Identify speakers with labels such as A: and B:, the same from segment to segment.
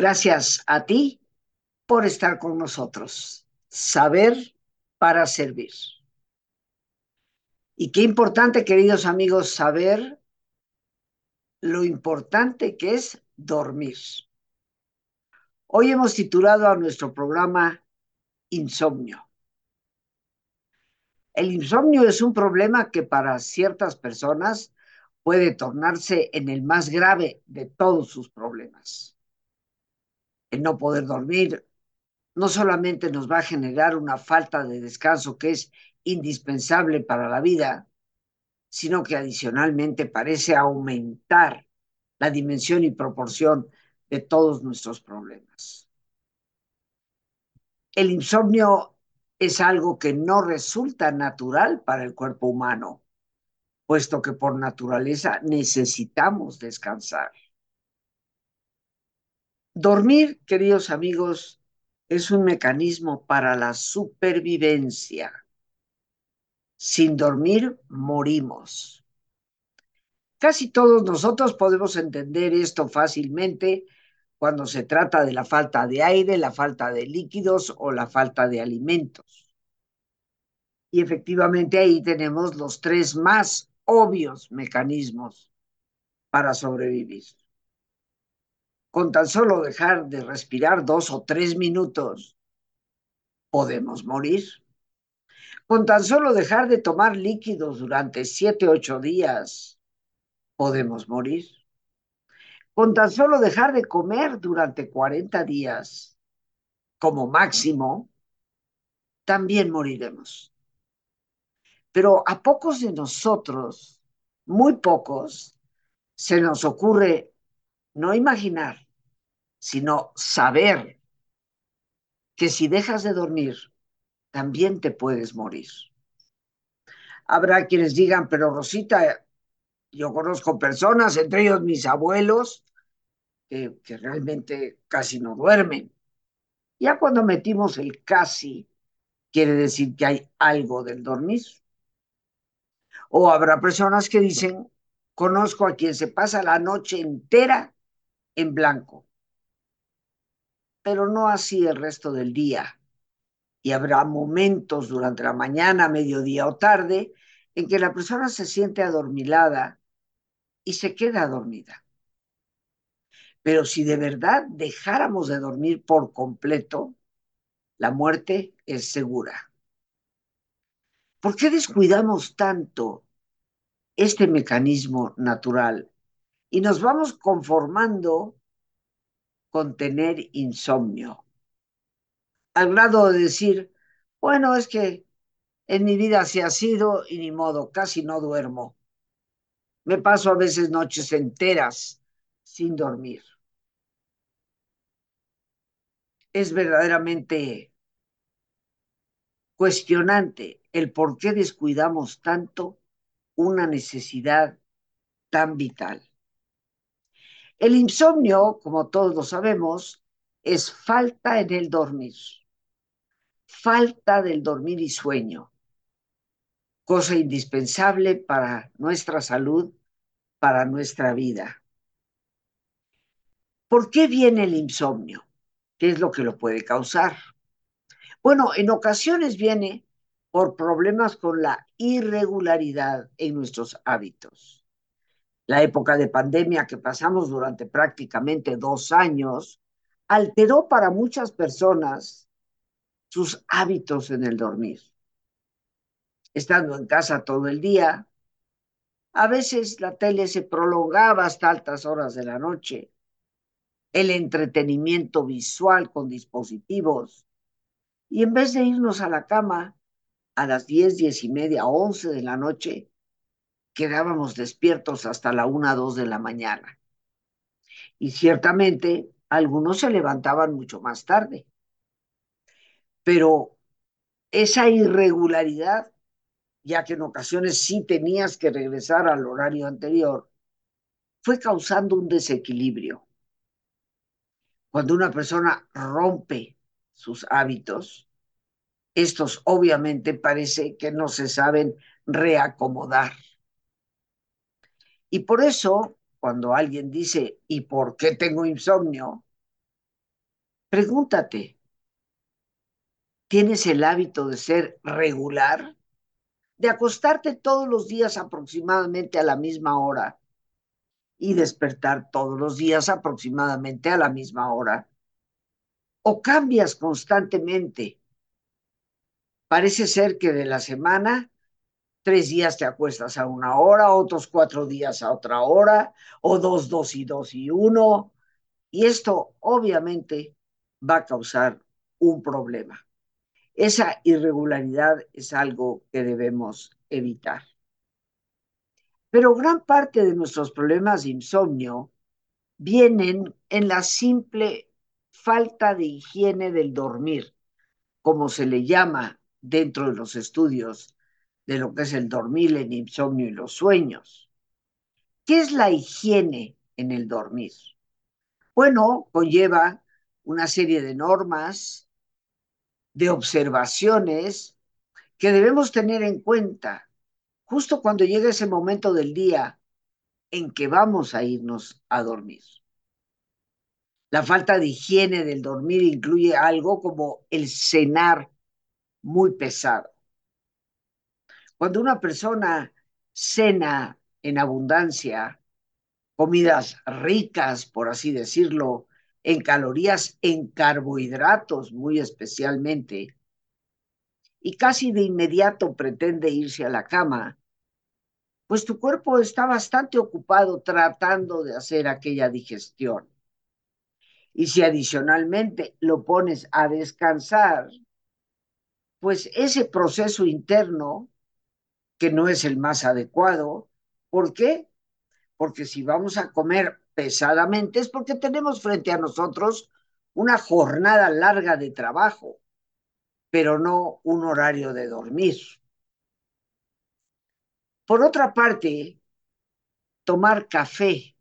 A: Gracias a ti por estar con nosotros. Saber para servir. Y qué importante, queridos amigos, saber lo importante que es dormir. Hoy hemos titulado a nuestro programa Insomnio. El insomnio es un problema que para ciertas personas puede tornarse en el más grave de todos sus problemas. El no poder dormir no solamente nos va a generar una falta de descanso que es indispensable para la vida, sino que adicionalmente parece aumentar la dimensión y proporción de todos nuestros problemas. El insomnio es algo que no resulta natural para el cuerpo humano, puesto que por naturaleza necesitamos descansar. Dormir, queridos amigos, es un mecanismo para la supervivencia. Sin dormir, morimos. Casi todos nosotros podemos entender esto fácilmente cuando se trata de la falta de aire, la falta de líquidos o la falta de alimentos. Y efectivamente ahí tenemos los tres más obvios mecanismos para sobrevivir. Con tan solo dejar de respirar dos o tres minutos, podemos morir. Con tan solo dejar de tomar líquidos durante siete, ocho días, podemos morir. Con tan solo dejar de comer durante 40 días, como máximo, también moriremos. Pero a pocos de nosotros, muy pocos, se nos ocurre no imaginar, sino saber que si dejas de dormir, también te puedes morir. Habrá quienes digan, pero Rosita, yo conozco personas, entre ellos mis abuelos, que, realmente casi no duermen. Ya cuando metimos el casi, quiere decir que hay algo del dormir. O habrá personas que dicen, conozco a quien se pasa la noche entera en blanco, pero no así el resto del día y habrá momentos durante la mañana, mediodía o tarde en que la persona se siente adormilada y se queda dormida. Pero si de verdad dejáramos de dormir por completo, la muerte es segura. ¿Por qué descuidamos tanto este mecanismo natural y nos vamos conformando con tener insomnio? al grado de decir, bueno, es que en mi vida se ha sido y ni modo, casi no duermo. Me paso a veces noches enteras sin dormir. Es verdaderamente cuestionante el por qué descuidamos tanto una necesidad tan vital. El insomnio, como todos lo sabemos, es falta en el dormir falta del dormir y sueño, cosa indispensable para nuestra salud, para nuestra vida. ¿Por qué viene el insomnio? ¿Qué es lo que lo puede causar? Bueno, en ocasiones viene por problemas con la irregularidad en nuestros hábitos. La época de pandemia que pasamos durante prácticamente dos años alteró para muchas personas sus hábitos en el dormir. Estando en casa todo el día, a veces la tele se prolongaba hasta altas horas de la noche. El entretenimiento visual con dispositivos. Y en vez de irnos a la cama a las diez, diez y media, once de la noche, quedábamos despiertos hasta la una, dos de la mañana. Y ciertamente algunos se levantaban mucho más tarde pero esa irregularidad, ya que en ocasiones sí tenías que regresar al horario anterior, fue causando un desequilibrio. Cuando una persona rompe sus hábitos, estos obviamente parece que no se saben reacomodar. Y por eso, cuando alguien dice, ¿y por qué tengo insomnio? Pregúntate, ¿tienes el hábito de ser regular? De acostarte todos los días aproximadamente a la misma hora y despertar todos los días aproximadamente a la misma hora. ¿O cambias constantemente? Parece ser que de la semana, tres días te acuestas a una hora, otros cuatro días a otra hora, o dos, dos y dos y uno. Y esto obviamente va a causar un problema. Esa irregularidad es algo que debemos evitar. Pero gran parte de nuestros problemas de insomnio vienen en la simple falta de higiene del dormir, como se le llama dentro de los estudios de lo que es el dormir, el insomnio y los sueños. ¿Qué es la higiene en el dormir? Bueno, conlleva una serie de normas, de observaciones que debemos tener en cuenta justo cuando llega ese momento del día en que vamos a irnos a dormir. La falta de higiene del dormir incluye algo como el cenar muy pesado. Cuando una persona cena en abundancia, comidas ricas, por así decirlo, en calorías, en carbohidratos muy especialmente, y casi de inmediato pretende irse a la cama, pues tu cuerpo está bastante ocupado tratando de hacer aquella digestión. Y si adicionalmente lo pones a descansar, pues ese proceso interno, que no es el más adecuado, ¿por qué? Porque si vamos a comer pesadamente es porque tenemos frente a nosotros una jornada larga de trabajo, pero no un horario de dormir. Por otra parte, tomar café.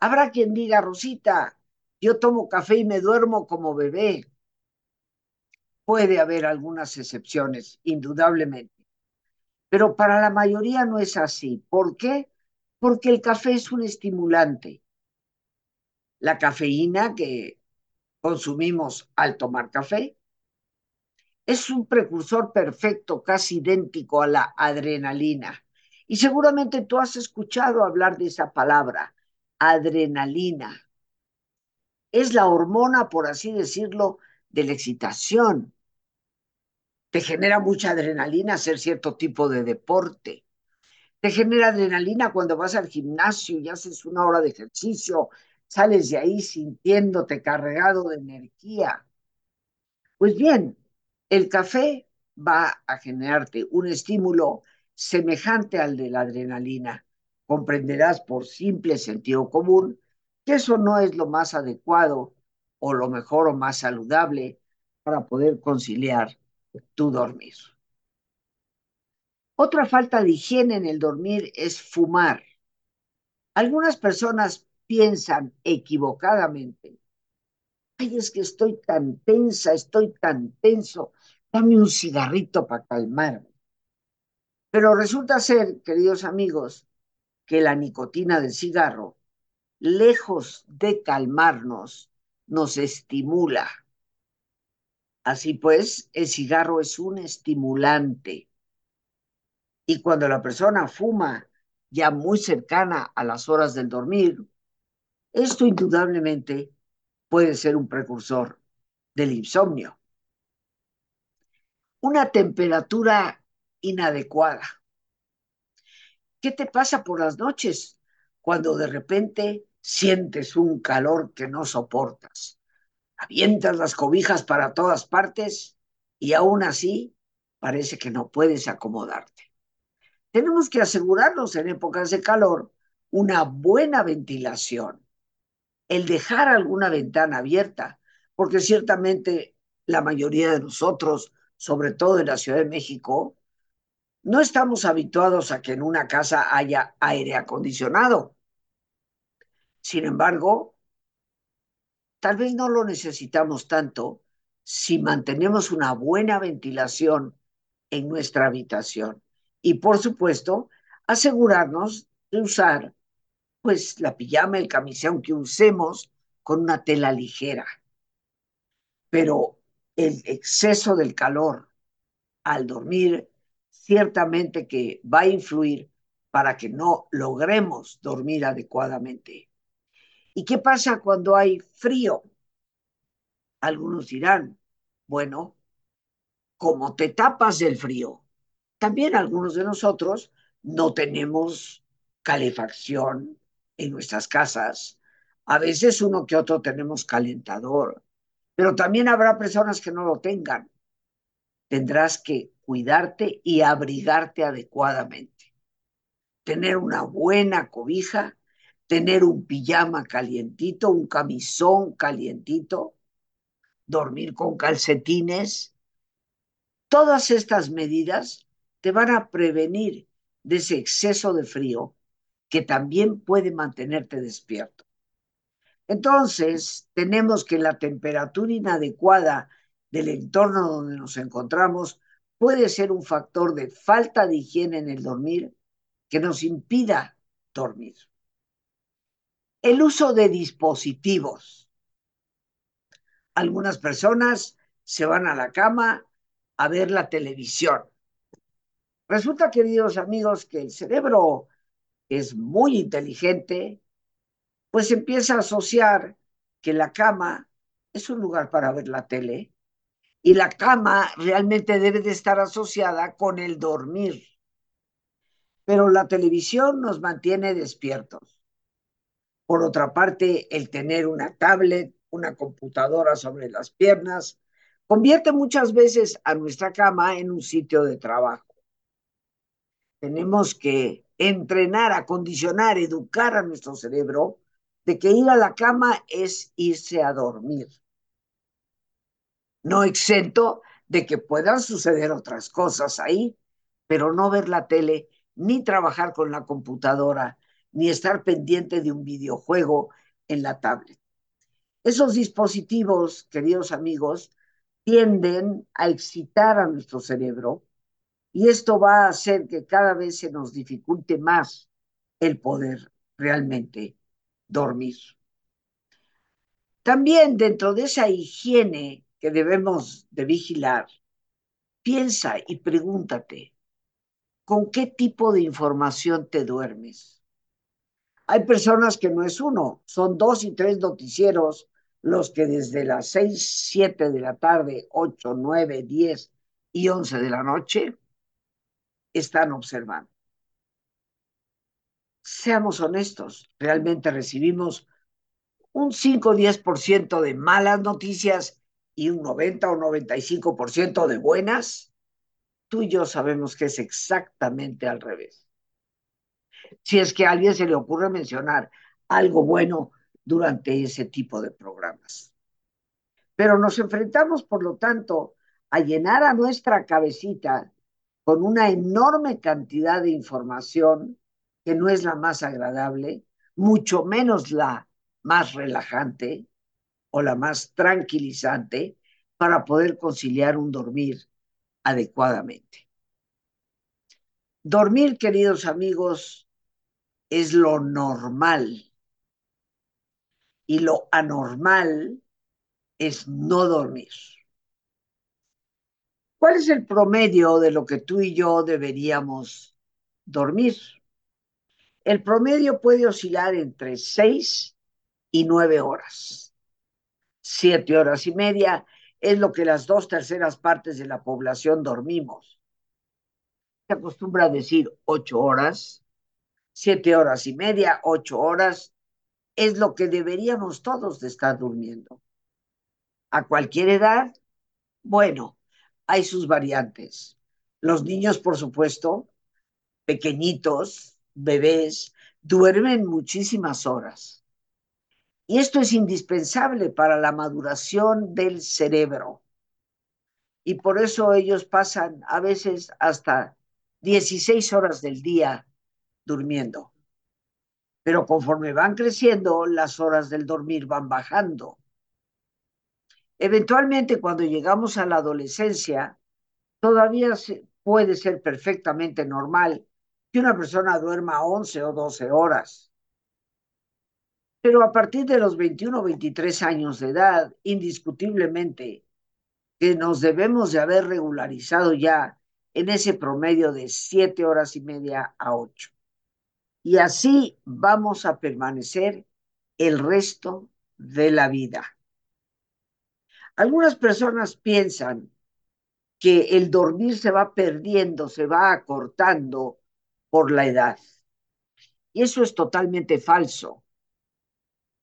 A: Habrá quien diga, Rosita, yo tomo café y me duermo como bebé. Puede haber algunas excepciones, indudablemente. Pero para la mayoría no es así. ¿Por qué? Porque el café es un estimulante la cafeína que consumimos al tomar café. Es un precursor perfecto, casi idéntico a la adrenalina. Y seguramente tú has escuchado hablar de esa palabra, adrenalina. Es la hormona, por así decirlo, de la excitación. Te genera mucha adrenalina hacer cierto tipo de deporte. Te genera adrenalina cuando vas al gimnasio y haces una hora de ejercicio sales de ahí sintiéndote cargado de energía. Pues bien, el café va a generarte un estímulo semejante al de la adrenalina. Comprenderás por simple sentido común que eso no es lo más adecuado o lo mejor o más saludable para poder conciliar tu dormir. Otra falta de higiene en el dormir es fumar. Algunas personas piensan equivocadamente, ay, es que estoy tan tensa, estoy tan tenso, dame un cigarrito para calmarme. Pero resulta ser, queridos amigos, que la nicotina del cigarro, lejos de calmarnos, nos estimula. Así pues, el cigarro es un estimulante. Y cuando la persona fuma ya muy cercana a las horas del dormir, esto indudablemente puede ser un precursor del insomnio. Una temperatura inadecuada. ¿Qué te pasa por las noches cuando de repente sientes un calor que no soportas? Avientas las cobijas para todas partes y aún así parece que no puedes acomodarte. Tenemos que asegurarnos en épocas de calor una buena ventilación el dejar alguna ventana abierta, porque ciertamente la mayoría de nosotros, sobre todo en la Ciudad de México, no estamos habituados a que en una casa haya aire acondicionado. Sin embargo, tal vez no lo necesitamos tanto si mantenemos una buena ventilación en nuestra habitación. Y por supuesto, asegurarnos de usar pues la pijama, el camisón que usemos con una tela ligera. pero el exceso del calor al dormir ciertamente que va a influir para que no logremos dormir adecuadamente. ¿Y qué pasa cuando hay frío? Algunos dirán, bueno, como te tapas del frío, también algunos de nosotros no tenemos calefacción en nuestras casas. A veces uno que otro tenemos calentador, pero también habrá personas que no lo tengan. Tendrás que cuidarte y abrigarte adecuadamente. Tener una buena cobija, tener un pijama calientito, un camisón calientito, dormir con calcetines. Todas estas medidas te van a prevenir de ese exceso de frío que también puede mantenerte despierto. Entonces, tenemos que la temperatura inadecuada del entorno donde nos encontramos puede ser un factor de falta de higiene en el dormir que nos impida dormir. El uso de dispositivos. Algunas personas se van a la cama a ver la televisión. Resulta, queridos amigos, que el cerebro es muy inteligente, pues empieza a asociar que la cama es un lugar para ver la tele y la cama realmente debe de estar asociada con el dormir. Pero la televisión nos mantiene despiertos. Por otra parte, el tener una tablet, una computadora sobre las piernas, convierte muchas veces a nuestra cama en un sitio de trabajo. Tenemos que entrenar, acondicionar, educar a nuestro cerebro de que ir a la cama es irse a dormir. No exento de que puedan suceder otras cosas ahí, pero no ver la tele, ni trabajar con la computadora, ni estar pendiente de un videojuego en la tablet. Esos dispositivos, queridos amigos, tienden a excitar a nuestro cerebro y esto va a hacer que cada vez se nos dificulte más el poder realmente dormir. También dentro de esa higiene que debemos de vigilar, piensa y pregúntate, ¿con qué tipo de información te duermes? Hay personas que no es uno, son dos y tres noticieros los que desde las seis, siete de la tarde, ocho, nueve, diez y once de la noche están observando. Seamos honestos, realmente recibimos un 5 o 10% de malas noticias y un 90 o 95% de buenas. Tú y yo sabemos que es exactamente al revés. Si es que a alguien se le ocurre mencionar algo bueno durante ese tipo de programas. Pero nos enfrentamos, por lo tanto, a llenar a nuestra cabecita con una enorme cantidad de información que no es la más agradable, mucho menos la más relajante o la más tranquilizante para poder conciliar un dormir adecuadamente. Dormir, queridos amigos, es lo normal y lo anormal es no dormir. ¿Cuál es el promedio de lo que tú y yo deberíamos dormir? El promedio puede oscilar entre seis y nueve horas. Siete horas y media es lo que las dos terceras partes de la población dormimos. Se acostumbra a decir ocho horas, siete horas y media, ocho horas, es lo que deberíamos todos de estar durmiendo. A cualquier edad, bueno, hay sus variantes. Los niños, por supuesto, pequeñitos, bebés, duermen muchísimas horas. Y esto es indispensable para la maduración del cerebro. Y por eso ellos pasan a veces hasta 16 horas del día durmiendo. Pero conforme van creciendo, las horas del dormir van bajando. Eventualmente, cuando llegamos a la adolescencia, todavía puede ser perfectamente normal que una persona duerma 11 o 12 horas. Pero a partir de los 21 o 23 años de edad, indiscutiblemente, que nos debemos de haber regularizado ya en ese promedio de siete horas y media a ocho. Y así vamos a permanecer el resto de la vida. Algunas personas piensan que el dormir se va perdiendo, se va acortando por la edad. Y eso es totalmente falso.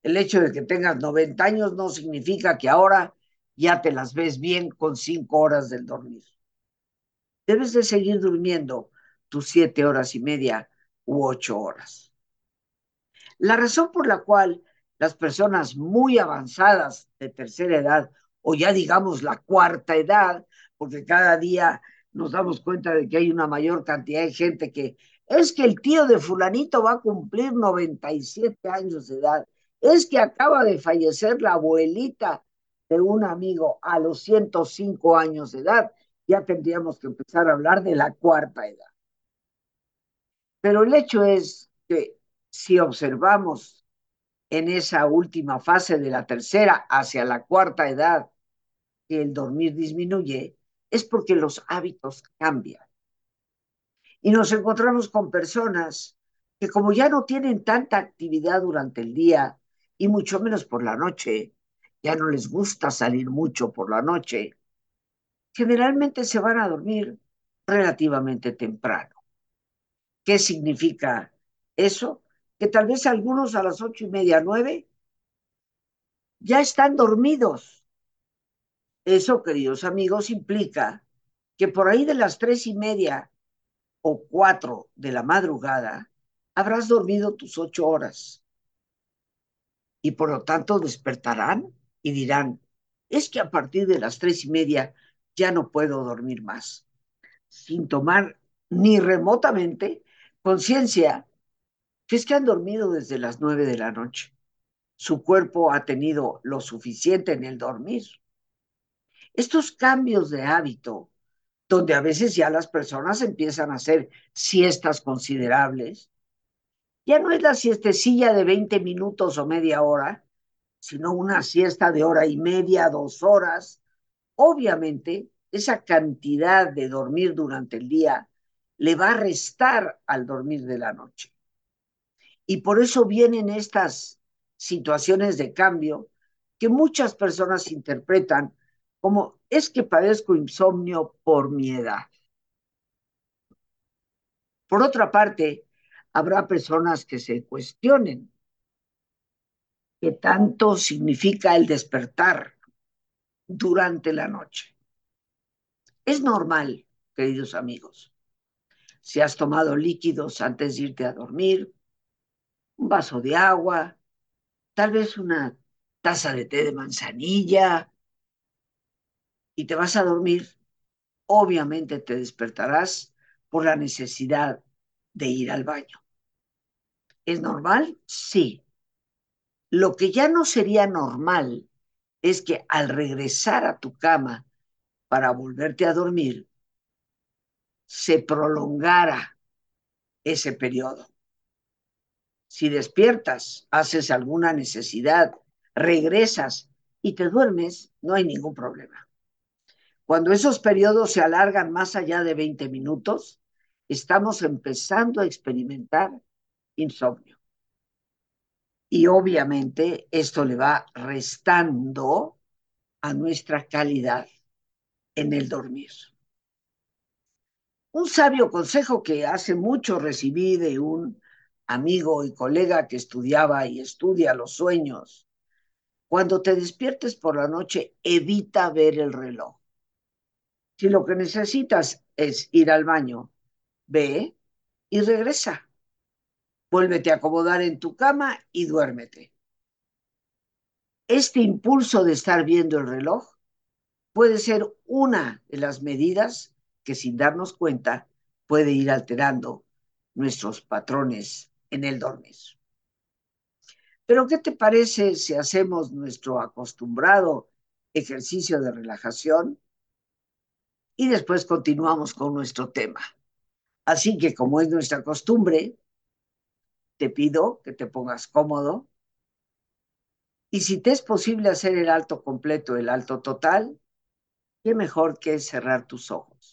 A: El hecho de que tengas 90 años no significa que ahora ya te las ves bien con cinco horas del dormir. Debes de seguir durmiendo tus siete horas y media u ocho horas. La razón por la cual las personas muy avanzadas de tercera edad, o ya digamos la cuarta edad, porque cada día nos damos cuenta de que hay una mayor cantidad de gente que es que el tío de fulanito va a cumplir 97 años de edad, es que acaba de fallecer la abuelita de un amigo a los 105 años de edad, ya tendríamos que empezar a hablar de la cuarta edad. Pero el hecho es que si observamos en esa última fase de la tercera hacia la cuarta edad que el dormir disminuye, es porque los hábitos cambian. Y nos encontramos con personas que como ya no tienen tanta actividad durante el día y mucho menos por la noche, ya no les gusta salir mucho por la noche, generalmente se van a dormir relativamente temprano. ¿Qué significa eso? Que tal vez algunos a las ocho y media, nueve, ya están dormidos. Eso, queridos amigos, implica que por ahí de las tres y media o cuatro de la madrugada habrás dormido tus ocho horas y por lo tanto despertarán y dirán, es que a partir de las tres y media ya no puedo dormir más, sin tomar ni remotamente conciencia que es que han dormido desde las nueve de la noche. Su cuerpo ha tenido lo suficiente en el dormir. Estos cambios de hábito, donde a veces ya las personas empiezan a hacer siestas considerables, ya no es la siestecilla de 20 minutos o media hora, sino una siesta de hora y media, dos horas. Obviamente, esa cantidad de dormir durante el día le va a restar al dormir de la noche. Y por eso vienen estas situaciones de cambio que muchas personas interpretan como es que padezco insomnio por mi edad. Por otra parte, habrá personas que se cuestionen que tanto significa el despertar durante la noche. Es normal, queridos amigos, si has tomado líquidos antes de irte a dormir, un vaso de agua, tal vez una taza de té de manzanilla, y te vas a dormir, obviamente te despertarás por la necesidad de ir al baño. ¿Es normal? Sí. Lo que ya no sería normal es que al regresar a tu cama para volverte a dormir, se prolongara ese periodo. Si despiertas, haces alguna necesidad, regresas y te duermes, no hay ningún problema. Cuando esos periodos se alargan más allá de 20 minutos, estamos empezando a experimentar insomnio. Y obviamente esto le va restando a nuestra calidad en el dormir. Un sabio consejo que hace mucho recibí de un amigo y colega que estudiaba y estudia los sueños. Cuando te despiertes por la noche, evita ver el reloj. Si lo que necesitas es ir al baño, ve y regresa vuélvete a acomodar en tu cama y duérmete. Este impulso de estar viendo el reloj puede ser una de las medidas que sin darnos cuenta puede ir alterando nuestros patrones en el dormir. Pero ¿qué te parece si hacemos nuestro acostumbrado ejercicio de relajación y después continuamos con nuestro tema? Así que como es nuestra costumbre, te pido que te pongas cómodo. Y si te es posible hacer el alto completo, el alto total, ¿Qué mejor que cerrar tus ojos?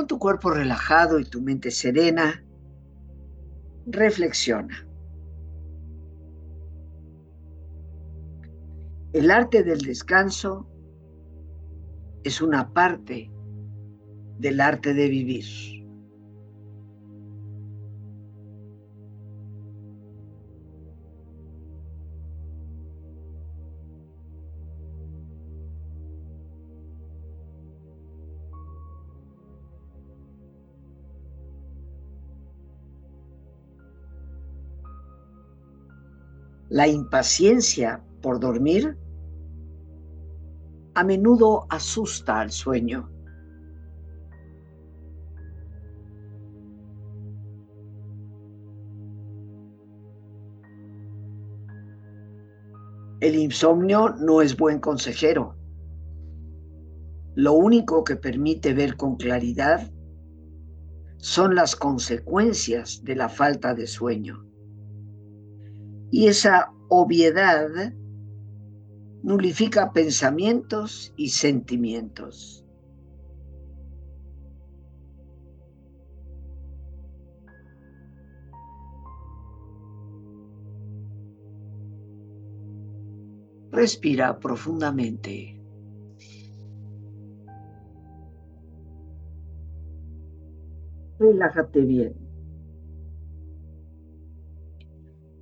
A: Con tu cuerpo relajado y tu mente serena, reflexiona. El arte del descanso es una parte del arte de vivir. La impaciencia por dormir a menudo asusta al sueño. El insomnio no es buen consejero. Lo único que permite ver con claridad son las consecuencias de la falta de sueño. Y esa obviedad nulifica pensamientos y sentimientos. Respira profundamente. Relájate bien.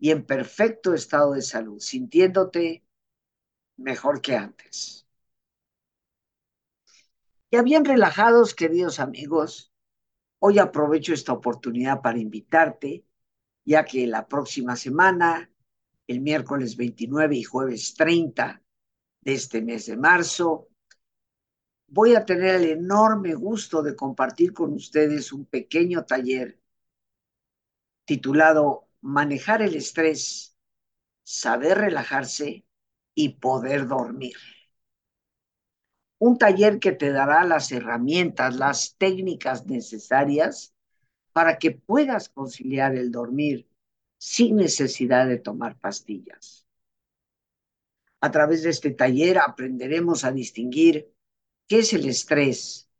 A: y en perfecto estado de salud, sintiéndote mejor que antes. Ya bien relajados, queridos amigos, hoy aprovecho esta oportunidad para invitarte, ya que la próxima semana, el miércoles 29 y jueves 30 de este mes de marzo, voy a tener el enorme gusto de compartir con ustedes un pequeño taller titulado manejar el estrés, saber relajarse y poder dormir. Un taller que te dará las herramientas, las técnicas necesarias para que puedas conciliar el dormir sin necesidad de tomar pastillas. A través de este taller aprenderemos a distinguir qué es el estrés,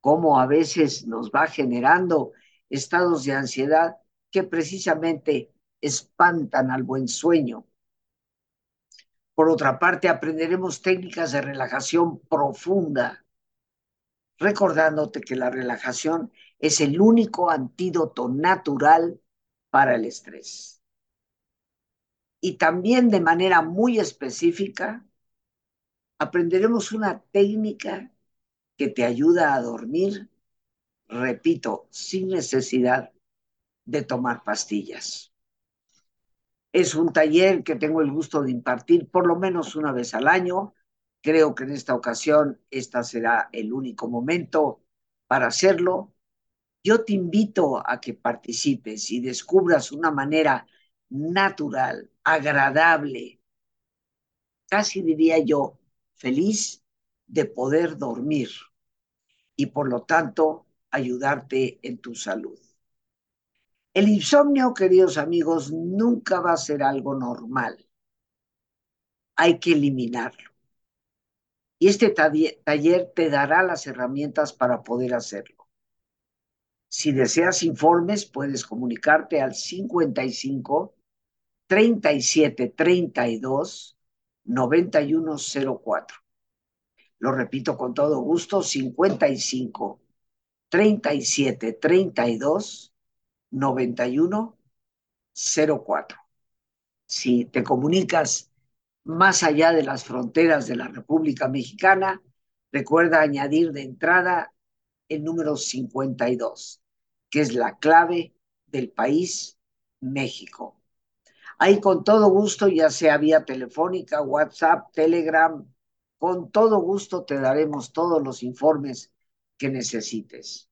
A: cómo a veces nos va generando estados de ansiedad que precisamente espantan al buen sueño. Por otra parte, aprenderemos técnicas de relajación profunda, recordándote que la relajación es el único antídoto natural para el estrés. Y también de manera muy específica, aprenderemos una técnica que te ayuda a dormir, repito, sin necesidad de tomar pastillas. Es un taller que tengo el gusto de impartir por lo menos una vez al año. Creo que en esta ocasión esta será el único momento para hacerlo. Yo te invito a que participes y descubras una manera natural, agradable, casi diría yo, feliz de poder dormir y por lo tanto ayudarte en tu salud. El insomnio, queridos amigos, nunca va a ser algo normal. hay que eliminarlo. Y este taller te dará las herramientas para poder hacerlo. Si deseas informes, puedes comunicarte al 55 37 32 9104. Lo repito con todo gusto, 55 37 32 91 04. Si te comunicas más allá de las fronteras de la República Mexicana, recuerda añadir de entrada el número 52, que es la clave del país México. Ahí con todo gusto, ya sea vía telefónica, WhatsApp, Telegram, con todo gusto te daremos todos los informes que necesites.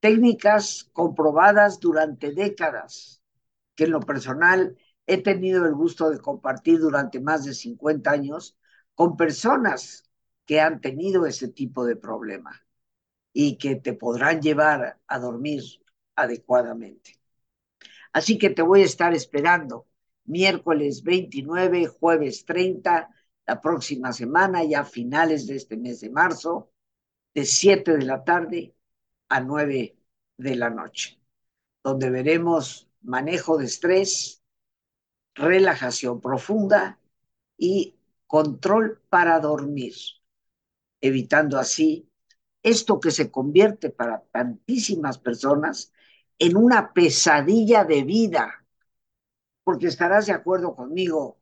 A: Técnicas comprobadas durante décadas, que en lo personal he tenido el gusto de compartir durante más de 50 años con personas que han tenido ese tipo de problema y que te podrán llevar a dormir adecuadamente. Así que te voy a estar esperando miércoles 29, jueves 30, la próxima semana, ya finales de este mes de marzo, de 7 de la tarde a 9 de la noche, donde veremos manejo de estrés, relajación profunda y control para dormir, evitando así esto que se convierte para tantísimas personas en una pesadilla de vida, porque estarás de acuerdo conmigo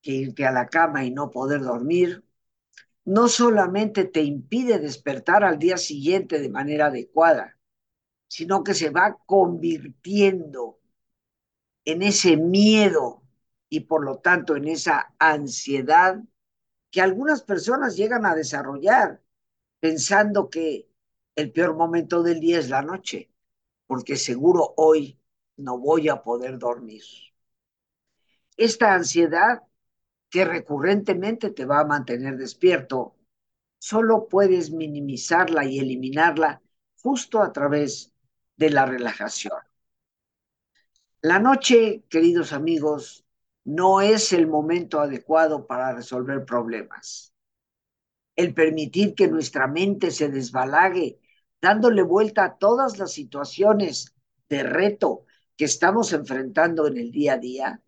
A: que irte a la cama y no poder dormir no solamente te impide despertar al día siguiente de manera adecuada, sino que se va convirtiendo en ese miedo y por lo tanto en esa ansiedad que algunas personas llegan a desarrollar pensando que el peor momento del día es la noche, porque seguro hoy no voy a poder dormir. Esta ansiedad que recurrentemente te va a mantener despierto, solo puedes minimizarla y eliminarla justo a través de la relajación. La noche, queridos amigos, no es el momento adecuado para resolver problemas. El permitir que nuestra mente se desbalague, dándole vuelta a todas las situaciones de reto que estamos enfrentando en el día a día,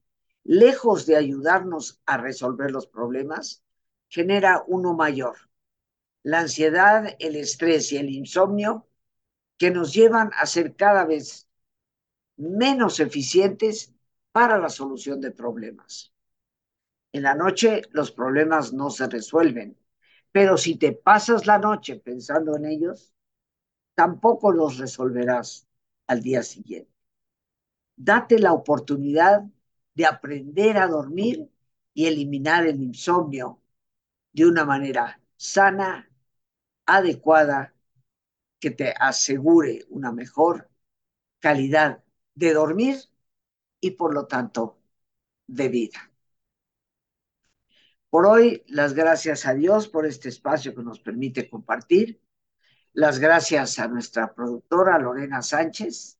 A: lejos de ayudarnos a resolver los problemas, genera uno mayor. La ansiedad, el estrés y el insomnio que nos llevan a ser cada vez menos eficientes para la solución de problemas. En la noche los problemas no se resuelven, pero si te pasas la noche pensando en ellos, tampoco los resolverás al día siguiente. Date la oportunidad de aprender a dormir y eliminar el insomnio de una manera sana, adecuada, que te asegure una mejor calidad de dormir y por lo tanto de vida. Por hoy, las gracias a Dios por este espacio que nos permite compartir. Las gracias a nuestra productora Lorena Sánchez